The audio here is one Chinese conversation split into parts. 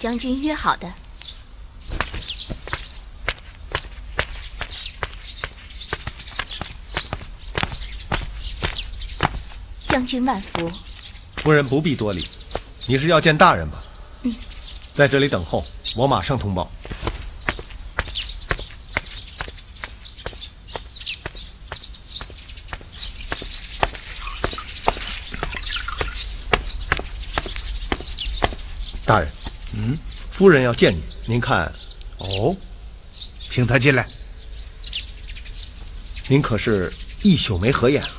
将军约好的。将军万福。夫人不必多礼。你是要见大人吧？嗯，在这里等候，我马上通报。大人，嗯，夫人要见你，您看，哦，请他进来。您可是一宿没合眼啊？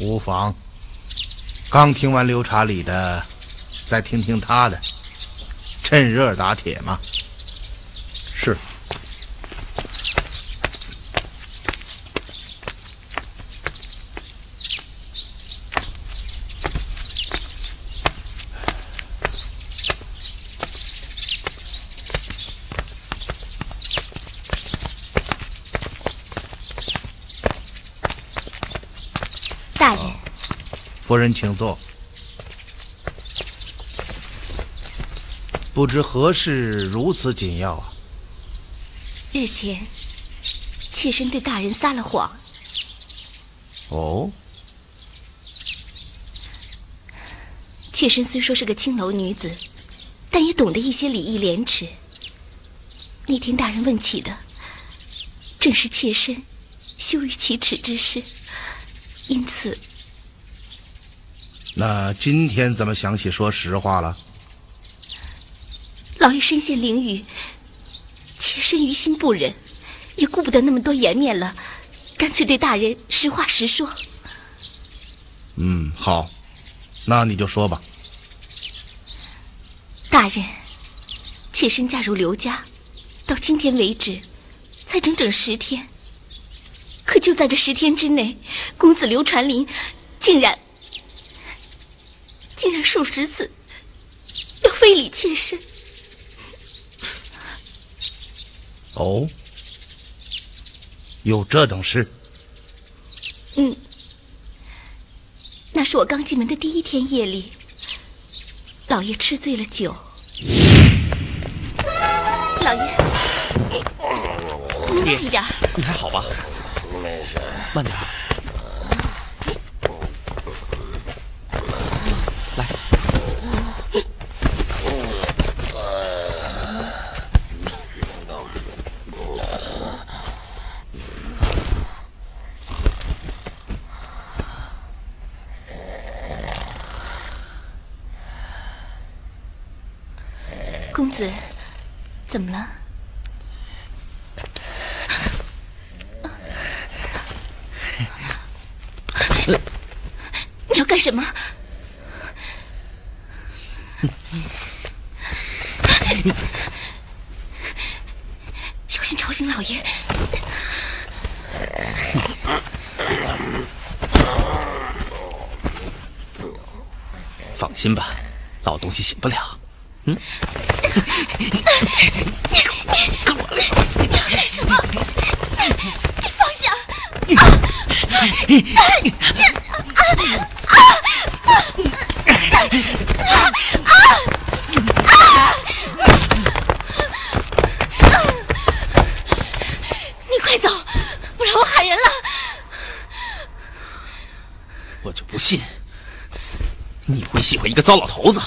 无妨。刚听完刘查理的，再听听他的，趁热打铁嘛。是。大人，夫人，请坐。不知何事如此紧要啊？日前妾身对大人撒了谎，哦，妾身虽说是个青楼女子，但也懂得一些礼义廉耻。那天大人问起的，正是妾身羞于启齿之事，因此那今天怎么想起说实话了？老爷身陷囹圄，妾身于心不忍，也顾不得那么多颜面了，干脆对大人实话实说。嗯，好，那你就说吧。大人，妾身嫁入刘家，到今天为止，才整整十天。可就在这十天之内，公子刘传林竟然竟然数十次要非礼妾身。哦，有这等事？嗯，那是我刚进门的第一天夜里，老爷吃醉了酒。老爷，您慢一点。你还好吧？没事。慢点子，怎么了？你要干什么？小心吵醒老爷！放心吧，老东西醒不了。嗯你要干什么？你放下！你快走，不然我喊人了！我就不信你会喜欢一个糟老头子。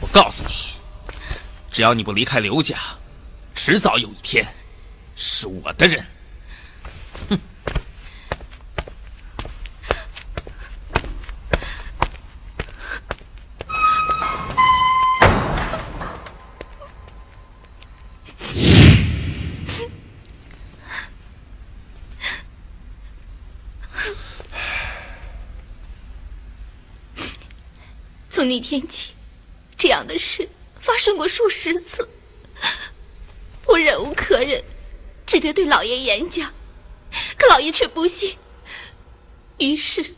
我告诉你，只要你不离开刘家，迟早有一天是我的人。从那天起，这样的事发生过数十次，我忍无可忍，只得对老爷演讲，可老爷却不信。于是，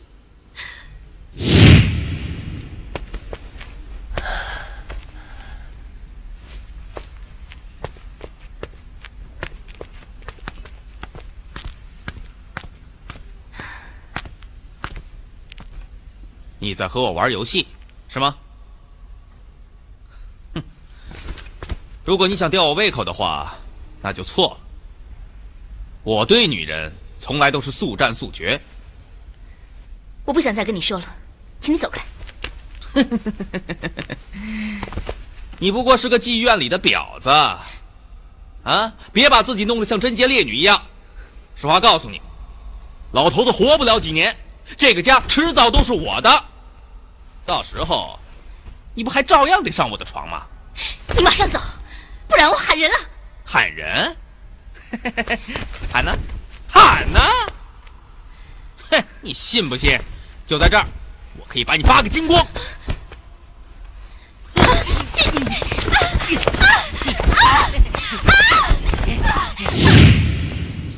你在和我玩游戏，是吗？如果你想吊我胃口的话，那就错了。我对女人从来都是速战速决。我不想再跟你说了，请你走开。你不过是个妓院里的婊子，啊！别把自己弄得像贞洁烈女一样。实话告诉你，老头子活不了几年，这个家迟早都是我的。到时候，你不还照样得上我的床吗？你马上走，不然我喊人了。喊人？喊呢？喊呢？哼！你信不信？就在这儿，我可以把你扒个精光。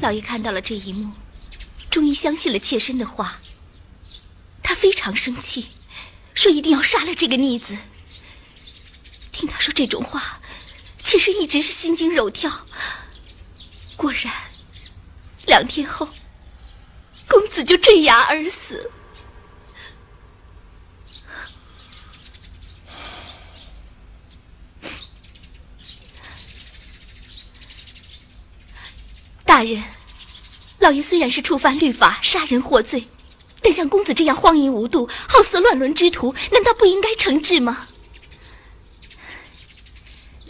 老爷看到了这一幕，终于相信了妾身的话。他非常生气，说一定要杀了这个逆子。听他说这种话，妾身一直是心惊肉跳。果然，两天后，公子就坠崖而死。大人，老爷虽然是触犯律法，杀人获罪，但像公子这样荒淫无度、好色乱伦之徒，难道不应该惩治吗？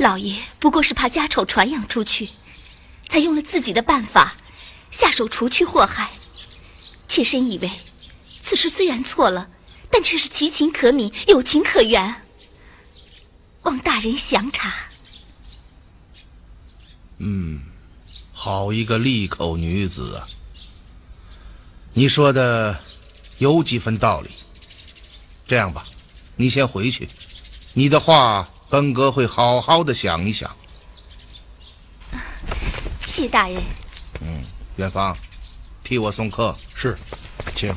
老爷不过是怕家丑传扬出去，才用了自己的办法，下手除去祸害。妾身以为，此事虽然错了，但却是其情可悯，有情可原。望大人详察。好一个利口女子啊！你说的有几分道理。这样吧，你先回去，你的话本阁会好好的想一想。谢大人。嗯，元芳，替我送客。是，请。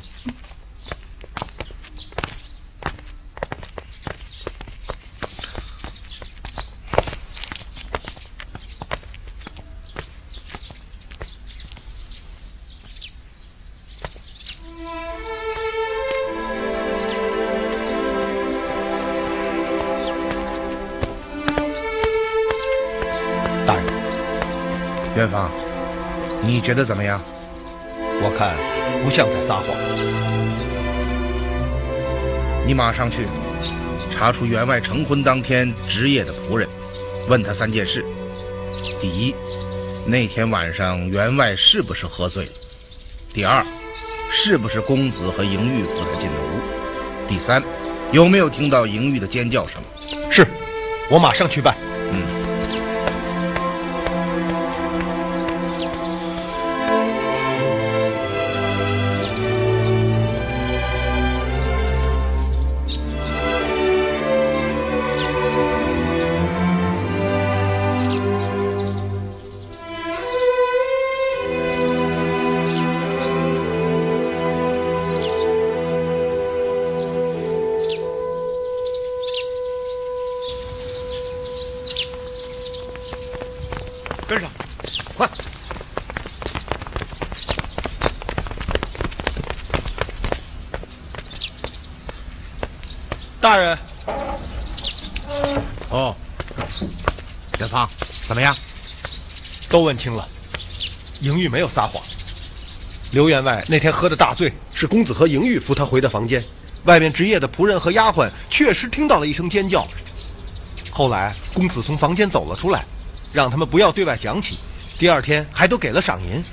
你觉得怎么样？我看不像在撒谎。你马上去查出员外成婚当天值夜的仆人，问他三件事：第一，那天晚上员外是不是喝醉了？第二，是不是公子和迎玉扶他进的屋？第三，有没有听到莹玉的尖叫声？是，我马上去办。都问清了，莹玉没有撒谎。刘员外那天喝的大醉，是公子和莹玉扶他回的房间。外面值夜的仆人和丫鬟确实听到了一声尖叫。后来公子从房间走了出来，让他们不要对外讲起。第二天还都给了赏银。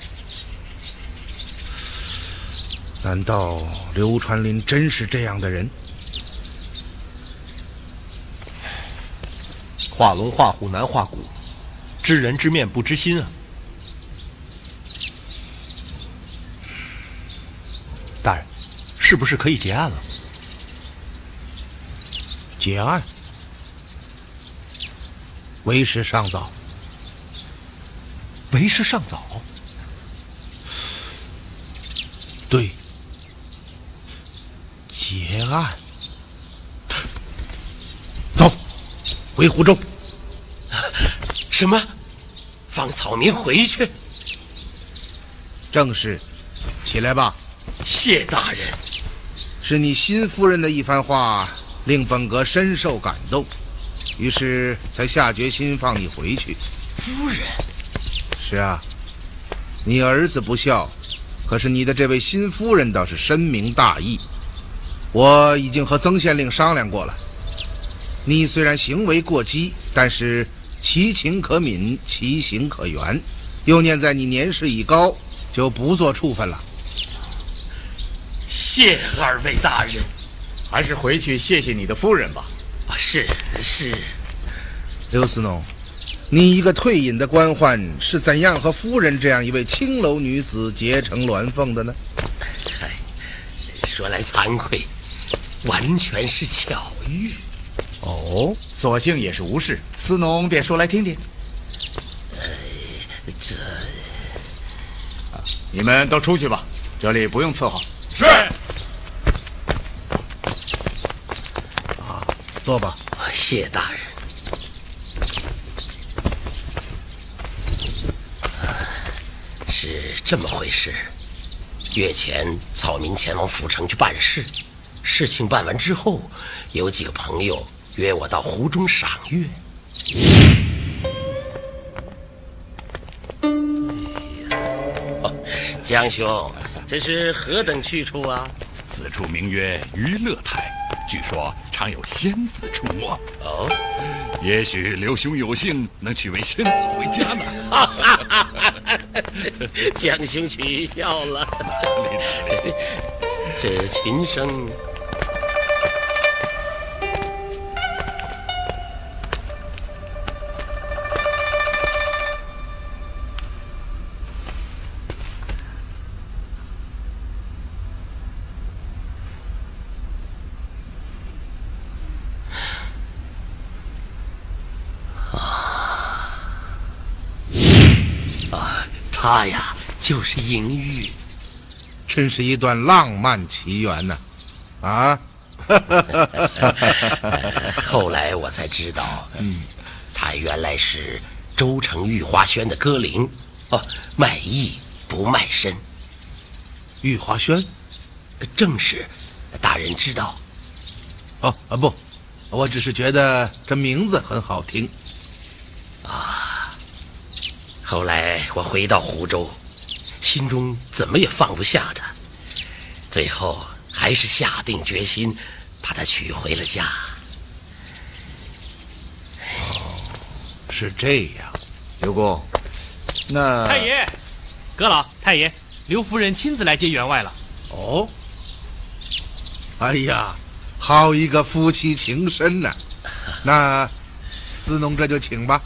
难道刘传林真是这样的人？画龙画虎难画骨，知人知面不知心啊！大人，是不是可以结案了？结案，为时尚早。为时尚早。对，结案。走，回湖州。什么？放草民回去？正是，起来吧。谢大人。是你新夫人的一番话，令本阁深受感动，于是才下决心放你回去。夫人。是啊，你儿子不孝，可是你的这位新夫人倒是深明大义。我已经和曾县令商量过了，你虽然行为过激，但是其情可悯，其行可原。又念在你年事已高，就不做处分了。谢二位大人，还是回去谢谢你的夫人吧。啊，是是。刘思农，你一个退隐的官宦，是怎样和夫人这样一位青楼女子结成鸾凤的呢？嗨，说来惭愧，完全是巧遇。哦，索性也是无事。司农便说来听听。呃，这，你们都出去吧，这里不用伺候。是。啊，坐吧。谢大人。是这么回事。月前，草民前往府城去办事，事情办完之后，有几个朋友约我到湖中赏月。哦，江兄，这是何等去处啊？此处名曰娱乐台，据说常有仙子出没。哦，也许刘兄有幸能娶位仙子回家呢。江兄取笑了。这琴声，他呀，就是莹玉。真是一段浪漫奇缘呐、啊！后来我才知道，嗯，他原来是周城御花轩的歌伶，哦，卖艺不卖身。御花轩，正是，大人知道。哦啊不，我只是觉得这名字很好听。啊，后来我回到湖州。心中怎么也放不下他，最后还是下定决心把他娶回了家。哦，是这样，刘公，那太爷，阁老太爷，刘夫人亲自来接员外了。哦，哎呀，好一个夫妻情深呐、那司农这就请吧。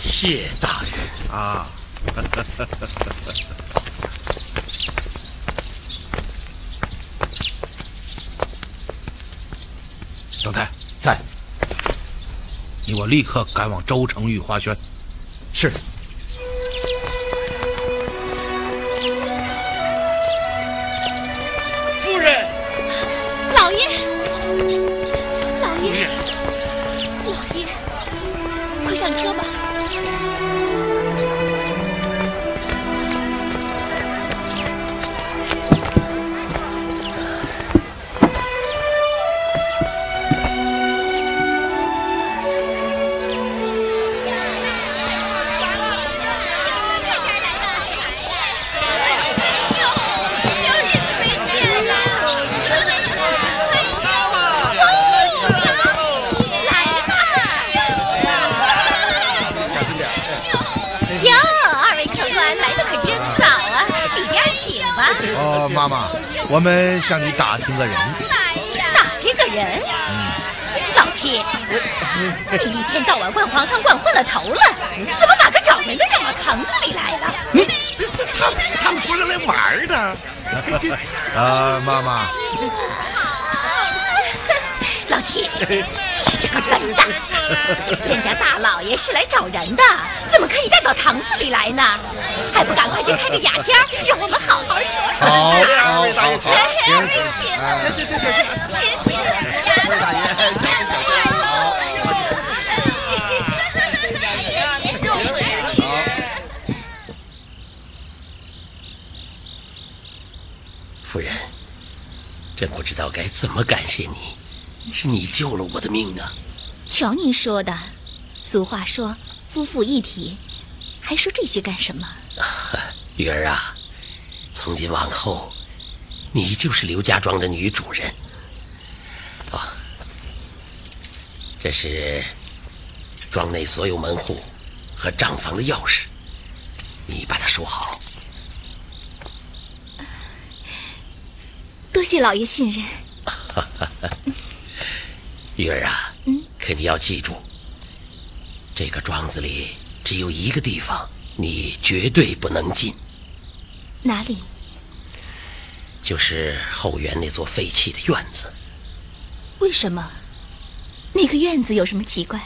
谢大人。啊，总太在。你我立刻赶往州城御花轩。是。妈妈，我们向你打听个人。打听个人。老七，你一天到晚灌黄汤灌昏了头了，怎么把个找人的扔到堂子里来了？你，他他们说是来玩的。啊，妈妈，老七，你这个笨蛋！人家大老爷是来找人的，怎么可以带到堂子里来呢？还不赶快去开个雅间，让我们好好说说。好，二位大爷请请，请请请请请。魏大爷，夫人，真不知道该怎么感谢你，是你救了我的命啊！瞧您说的，俗话说夫妇一体，还说这些干什么？玉儿啊，从今往后，你就是刘家庄的女主人。啊，这是庄内所有门户和账房的钥匙，你把它收好。多谢老爷信任。玉儿啊，可你要记住，这个庄子里只有一个地方你绝对不能进，哪里？就是后园那座废弃的院子。为什么？那个院子有什么奇怪？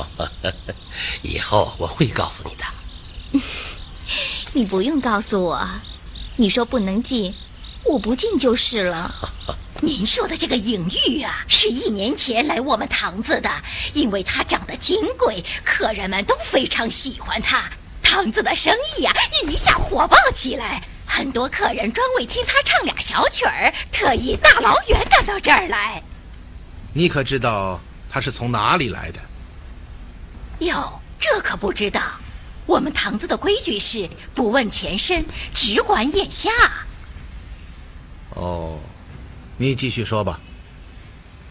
以后我会告诉你的。你不用告诉我，你说不能进，我不进就是了。您说的这个颖玉啊，是一年前来我们堂子的，因为她长得金贵，客人们都非常喜欢她，堂子的生意啊一下火爆起来，很多客人专为听她唱俩小曲儿，特意大老远赶到这儿来。你可知道他是从哪里来的？哟，这可不知道。我们堂子的规矩是不问前身，只管眼下。哦，你继续说吧。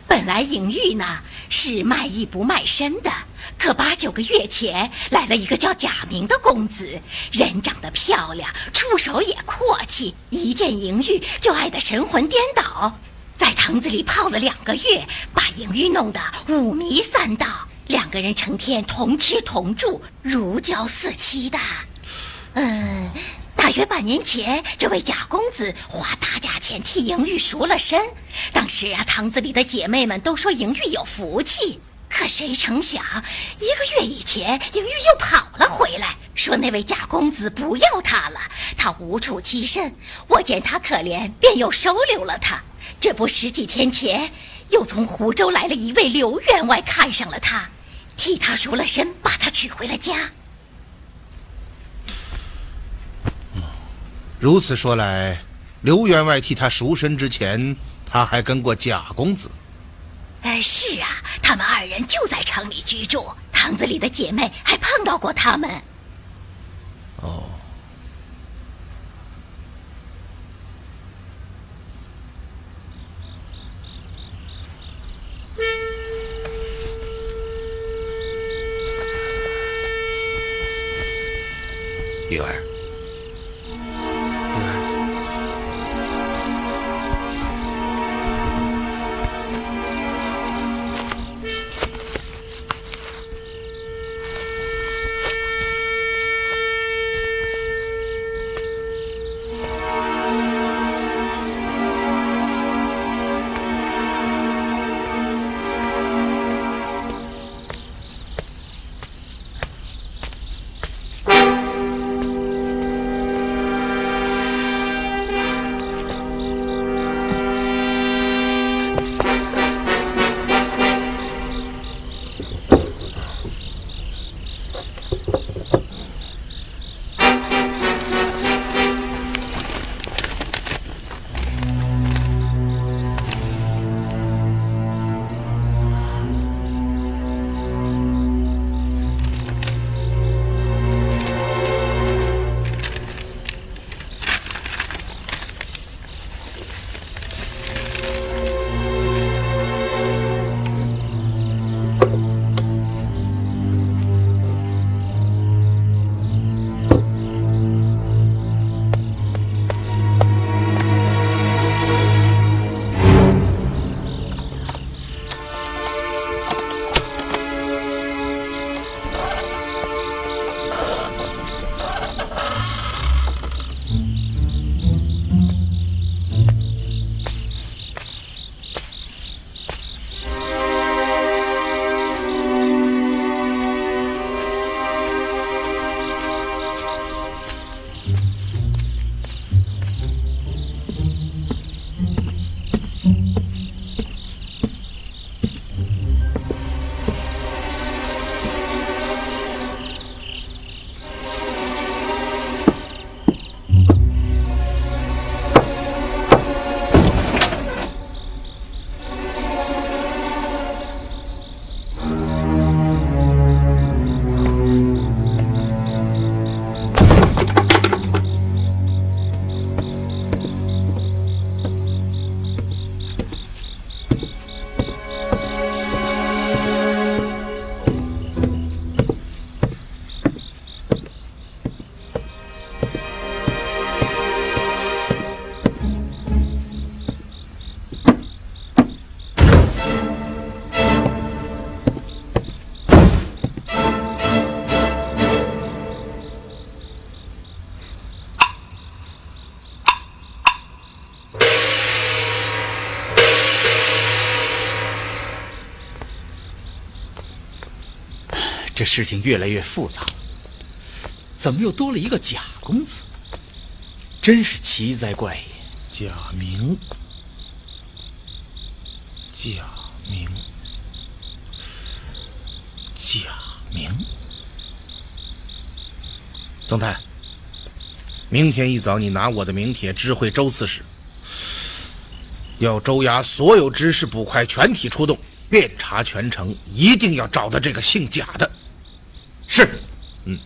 本来颖玉呢是卖艺不卖身的，可八九个月前来了一个叫贾明的公子，人长得漂亮，出手也阔气，一见颖玉就爱得神魂颠倒，在堂子里泡了两个月，把颖玉弄得五迷三道，两个人成天同吃同住，如胶似漆的。嗯，大约半年前，这位贾公子花大价钱替莹玉赎了身。当时啊，堂子里的姐妹们都说莹玉有福气。可谁成想，一个月以前，莹玉又跑了回来，说那位贾公子不要她了，她无处栖身。我见她可怜，便又收留了她。这不，十几天前，又从湖州来了一位刘员外，看上了她，替她赎了身，把她娶回了家。如此说来，刘员外替他赎身之前，他还跟过贾公子。哎，是啊，他们二人就在城里居住，堂子里的姐妹还碰到过他们。哦，玉儿，玉儿，这事情越来越复杂。怎么又多了一个贾公子？真是奇哉怪也！贾明，贾明，贾明。曾泰，明天一早你拿我的名帖知会周刺史，要州衙所有执事捕快全体出动，遍查全城，一定要找到这个姓贾的。是，嗯。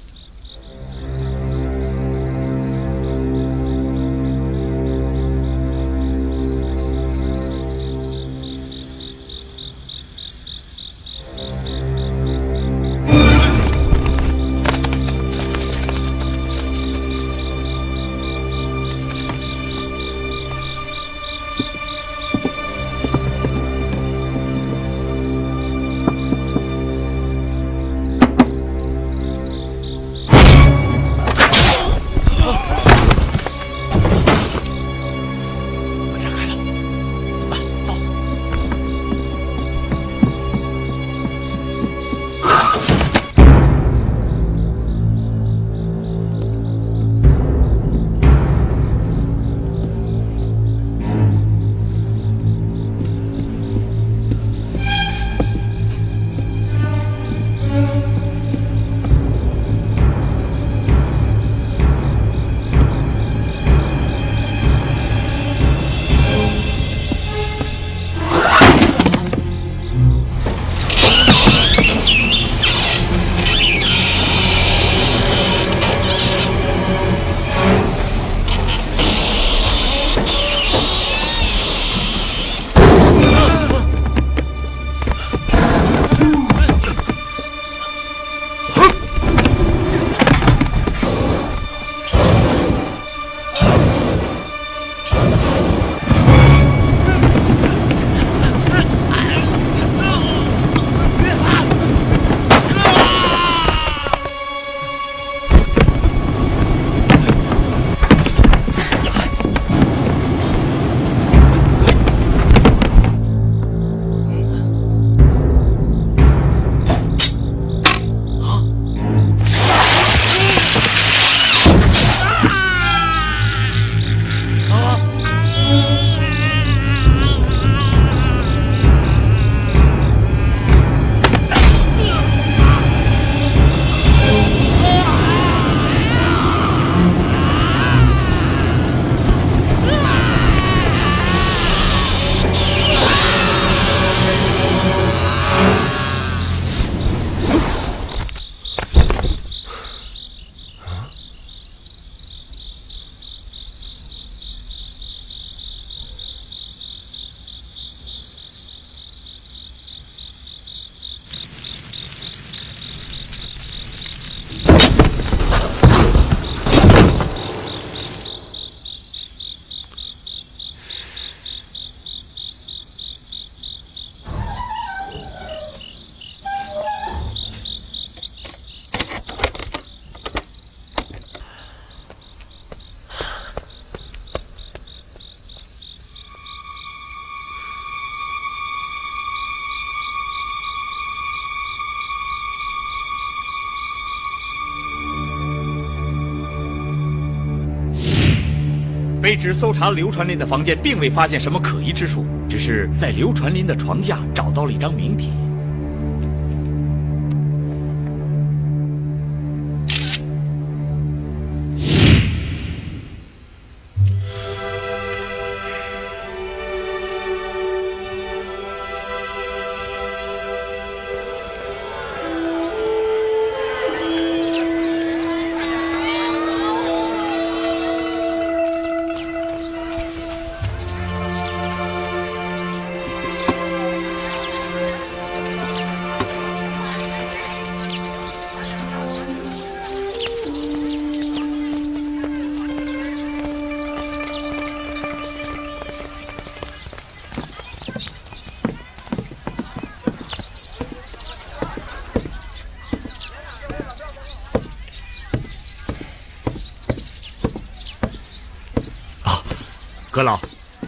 卑职搜查刘传林的房间，并未发现什么可疑之处，只是在刘传林的床下找到了一张名帖。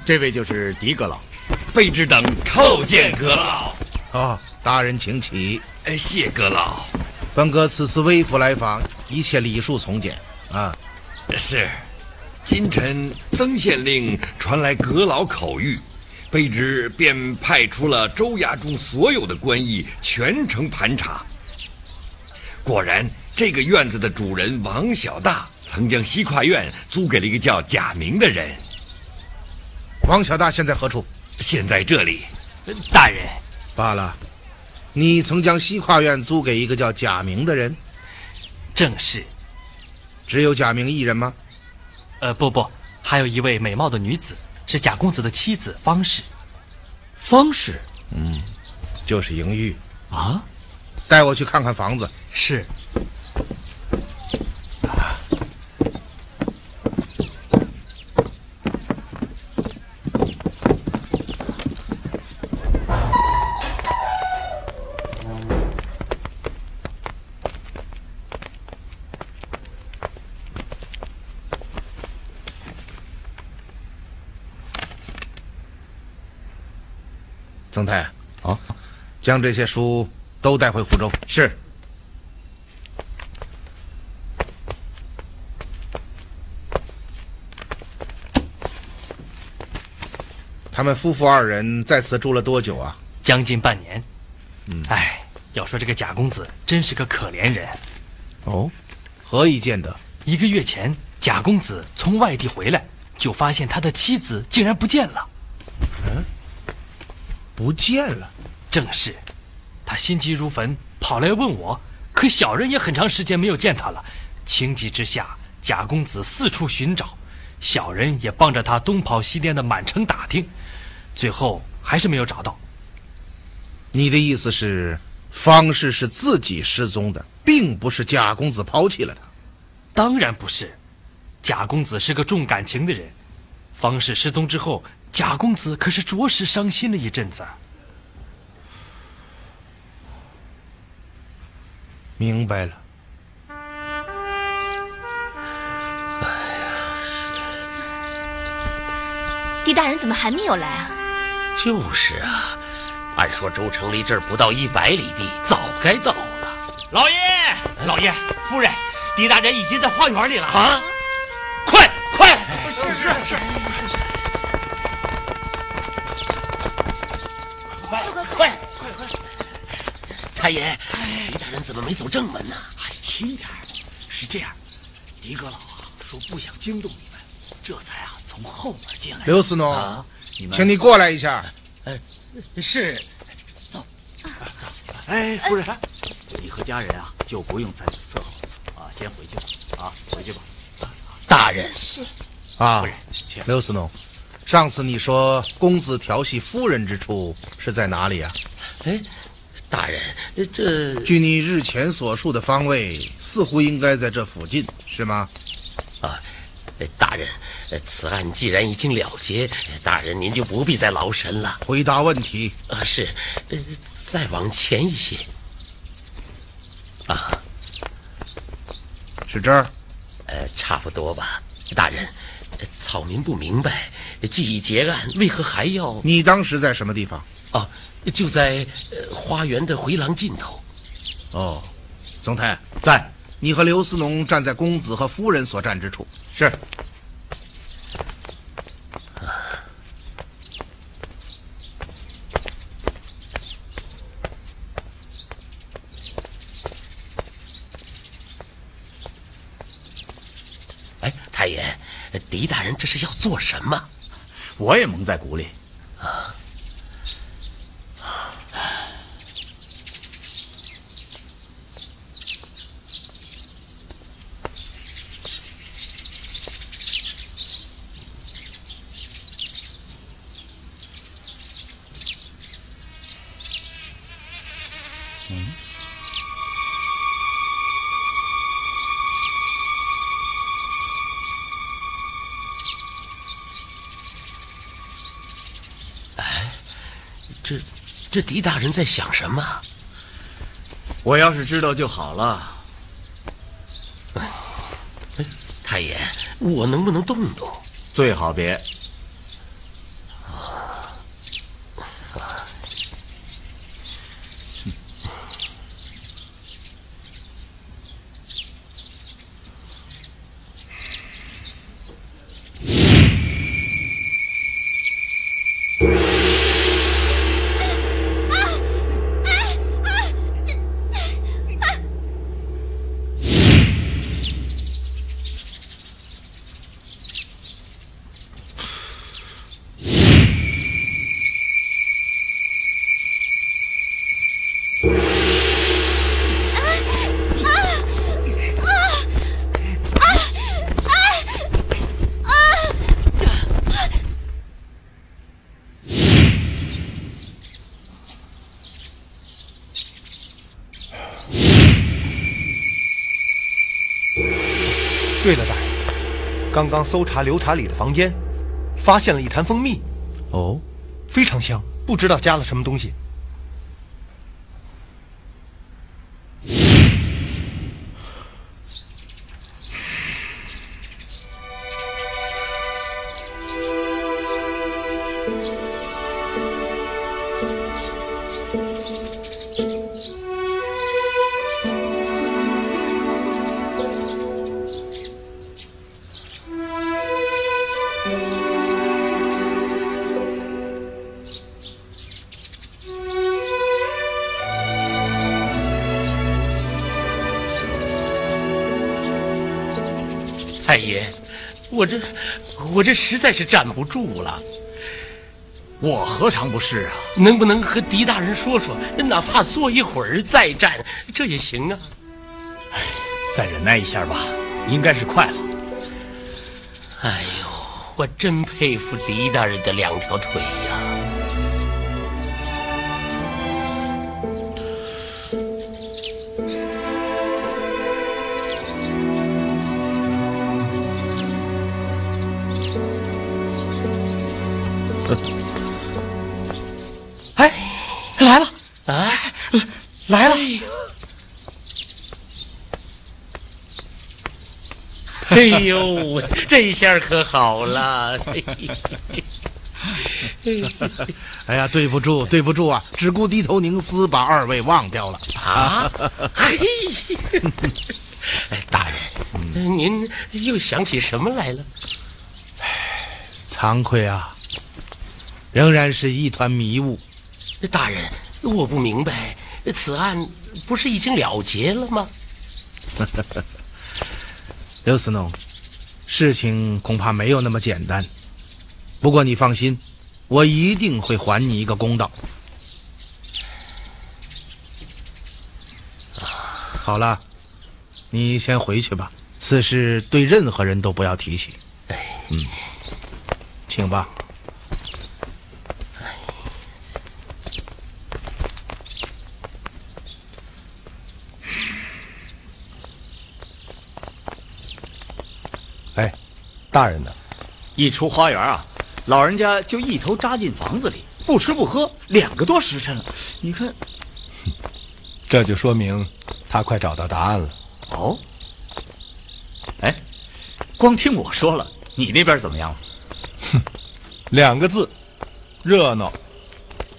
这位就是狄阁老。卑职等叩见阁老。啊，大人请起。哎，谢阁老。本阁此次微服来访，一切礼数从简啊。是，今晨曾县令传来阁老口谕，卑职便派出了州衙中所有的官役全程盘查。果然，这个院子的主人王小大曾将西跨院租给了一个叫贾明的人。王小大现在何处？现在这里。大人，罢了。你曾将西跨院租给一个叫贾明的人？正是。只有贾明一人吗？呃，不不，还有一位美貌的女子，是贾公子的妻子方氏。方氏，嗯，就是莹玉啊。带我去看看房子。是。曾太啊，将这些书都带回福州。是。他们夫妇二人在此住了多久啊？将近半年。嗯，哎，要说这个贾公子真是个可怜人。哦，何以见得？一个月前，贾公子从外地回来，就发现他的妻子竟然不见了。嗯，不见了。正是，他心急如焚，跑来问我。可小人也很长时间没有见他了。情急之下，贾公子四处寻找，小人也帮着他东跑西颠的满城打听，最后还是没有找到。你的意思是，方氏是自己失踪的，并不是贾公子抛弃了他？当然不是，贾公子是个重感情的人。方氏失踪之后，贾公子可是着实伤心了一阵子。明白了。哎呀狄大人怎么还没有来啊？就是啊，按说州城离这儿不到一百里地，早该到了。老爷，老爷，夫人，狄大人已经在花园里了啊！快快！是是是。快快快快快！太爷，狄大人怎么没走正门呢？哎，轻点是这样，狄阁老啊说不想惊动你们，这才啊从后门进来。刘思农，啊，你们请你过来一下。哎，是，走。哎，夫人，你和家人啊就不用在此伺候了啊，先回去吧。啊，回去吧。大人是。啊，夫人，请。刘思农，上次你说公子调戏夫人之处是在哪里啊？哎。大人，这据你日前所述的方位，似乎应该在这附近，是吗？啊，大人，此案既然已经了结，大人您就不必再劳神了。回答问题。啊，是，再往前一些。啊，是这儿？呃，差不多吧。大人，草民不明白，既已结案，为何还要？你当时在什么地方？啊。就在呃花园的回廊尽头。哦，总太在。你和刘思农站在公子和夫人所站之处。是。哎，太爷，狄大人这是要做什么？我也蒙在鼓里。啊。这狄大人在想什么？我要是知道就好了。哎，太爷，我能不能动动？最好别。刚刚搜查刘查理的房间，发现了一坛蜂蜜，哦，非常香，不知道加了什么东西。我这实在是站不住了。我何尝不是啊？能不能和狄大人说说，哪怕坐一会儿再战，这也行啊？哎再忍耐一下吧，应该是快了。哎呦，我真佩服狄大人的两条腿呀！哎，哎呦，这下可好了！哎呀，对不住，对不住啊！只顾低头凝思，把二位忘掉了啊！嘿，哎，大人，您又想起什么来了？惭愧啊，仍然是一团迷雾。大人，我不明白，此案不是已经了结了吗？刘思农，事情恐怕没有那么简单。不过你放心，我一定会还你一个公道。好了，你先回去吧。此事对任何人都不要提起。哎嗯，请吧。哎，大人呢？一出花园啊，老人家就一头扎进房子里，不吃不喝，两个多时辰了。你看，这就说明他快找到答案了。哦，哎，光听我说了，你那边怎么样了？哼，两个字，热闹。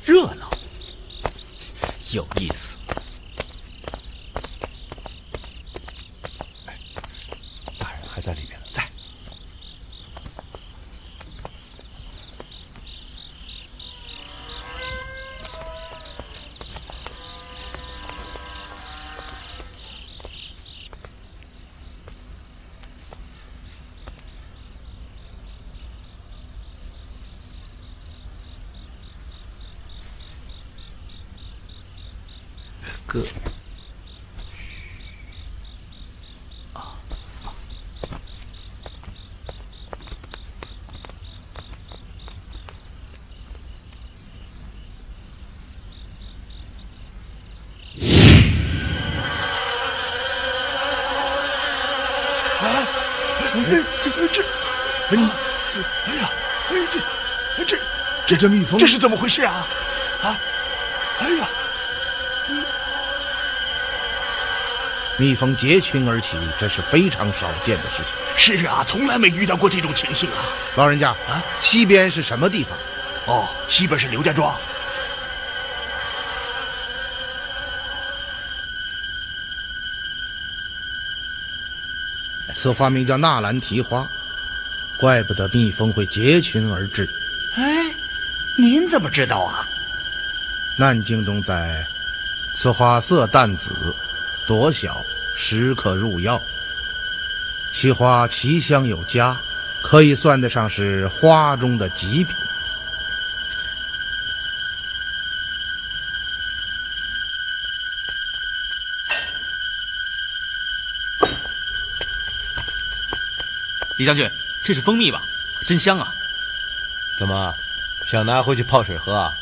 热闹，有意思。大人还在里面呢，在。哥，啊，这这这，你，哎呀，哎这这这这蜜蜂，这是怎么回事啊？啊，哎呀！蜜蜂结群而起，这是非常少见的事情。是啊，从来没遇到过这种情形啊！老人家啊，西边是什么地方？哦，西边是刘家庄。此花名叫纳兰提花，怪不得蜜蜂会结群而至。怎么知道啊？南经中载，此花色淡紫。朵小，时可入药。其花奇香有佳，可以算得上是花中的极品。李将军，这是蜂蜜吧？真香啊！怎么，想拿回去泡水喝啊。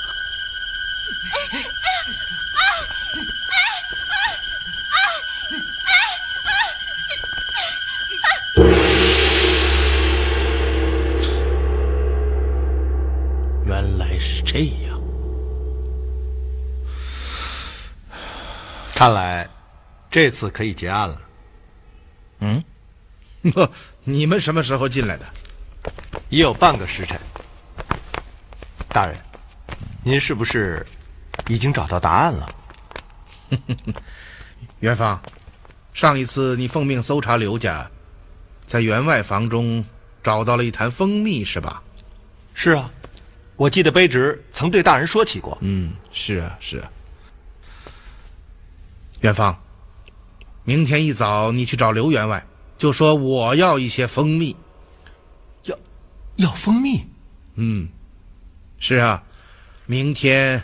原来是这样。看来这次可以结案了。嗯。呵，你们什么时候进来的？已有半个时辰。大人，您是不是已经找到答案了？元芳，上一次你奉命搜查刘家，在员外房中找到了一坛蜂蜜，是吧？是啊，我记得卑职曾对大人说起过。嗯，是啊，是啊。元芳，明天一早你去找刘员外，就说我要一些蜂蜜。要要蜂蜜？嗯，是啊，明天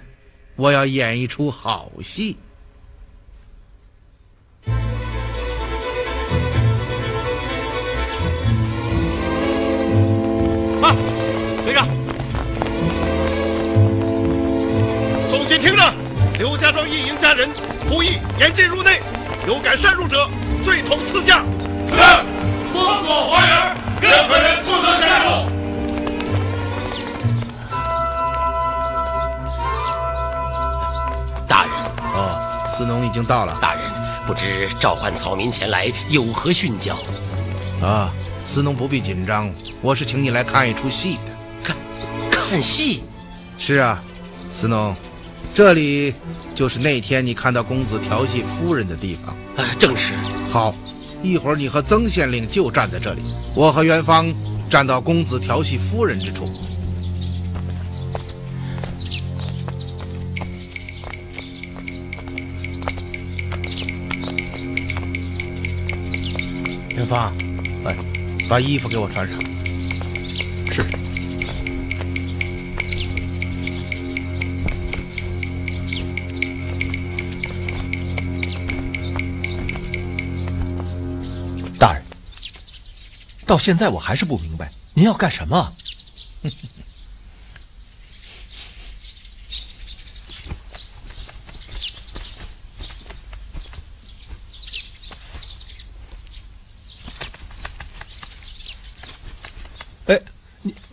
我要演一出好戏。啊，队长，众军听着，刘家庄一营家人呼吁严禁入内，有敢擅入者，罪同赐下。是，封锁花园，任何人不得擅入。司农已经到了。大人，不知召唤草民前来有何训教？啊，司农不必紧张，我是请你来看一出戏的。看，看戏？是啊，司农，这里就是那天你看到公子调戏夫人的地方。啊，正是。好，一会儿你和曾县令就站在这里，我和元芳站到公子调戏夫人之处。元芳，哎，把衣服给我穿上。是。大人，到现在我还是不明白，您要干什么？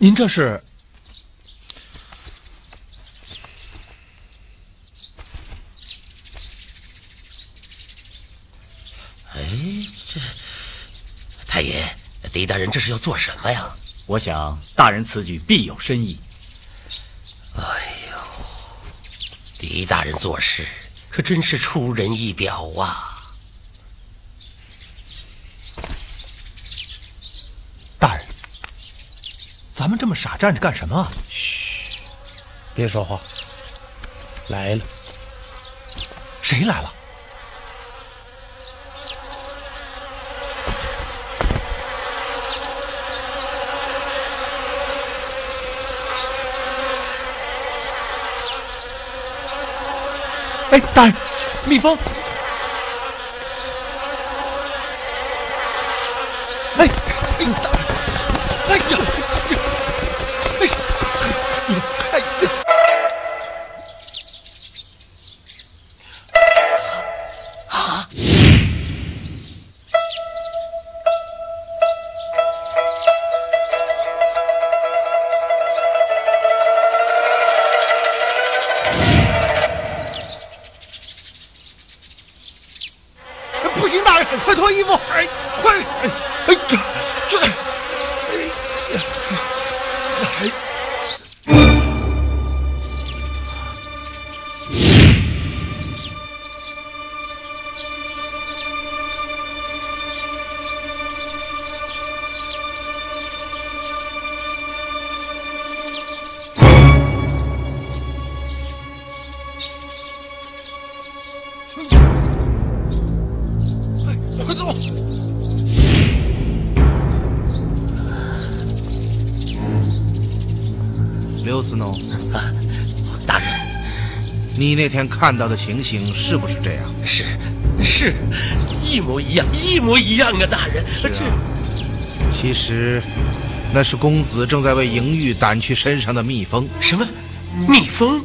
您您这是？哎，这太爷，狄大人这是要做什么呀？我想大人此举必有深意。哎呦，狄大人做事可真是出人意表啊！大人，咱们这么傻站着干什么？嘘，别说话。来了，谁来了？哎，大人，蜜蜂！那天看到的情形是不是这样？是，是，一模一样，一模一样啊！大人，是啊。其实，那是公子正在为莹玉掸去身上的蜜蜂。什么？蜜蜂？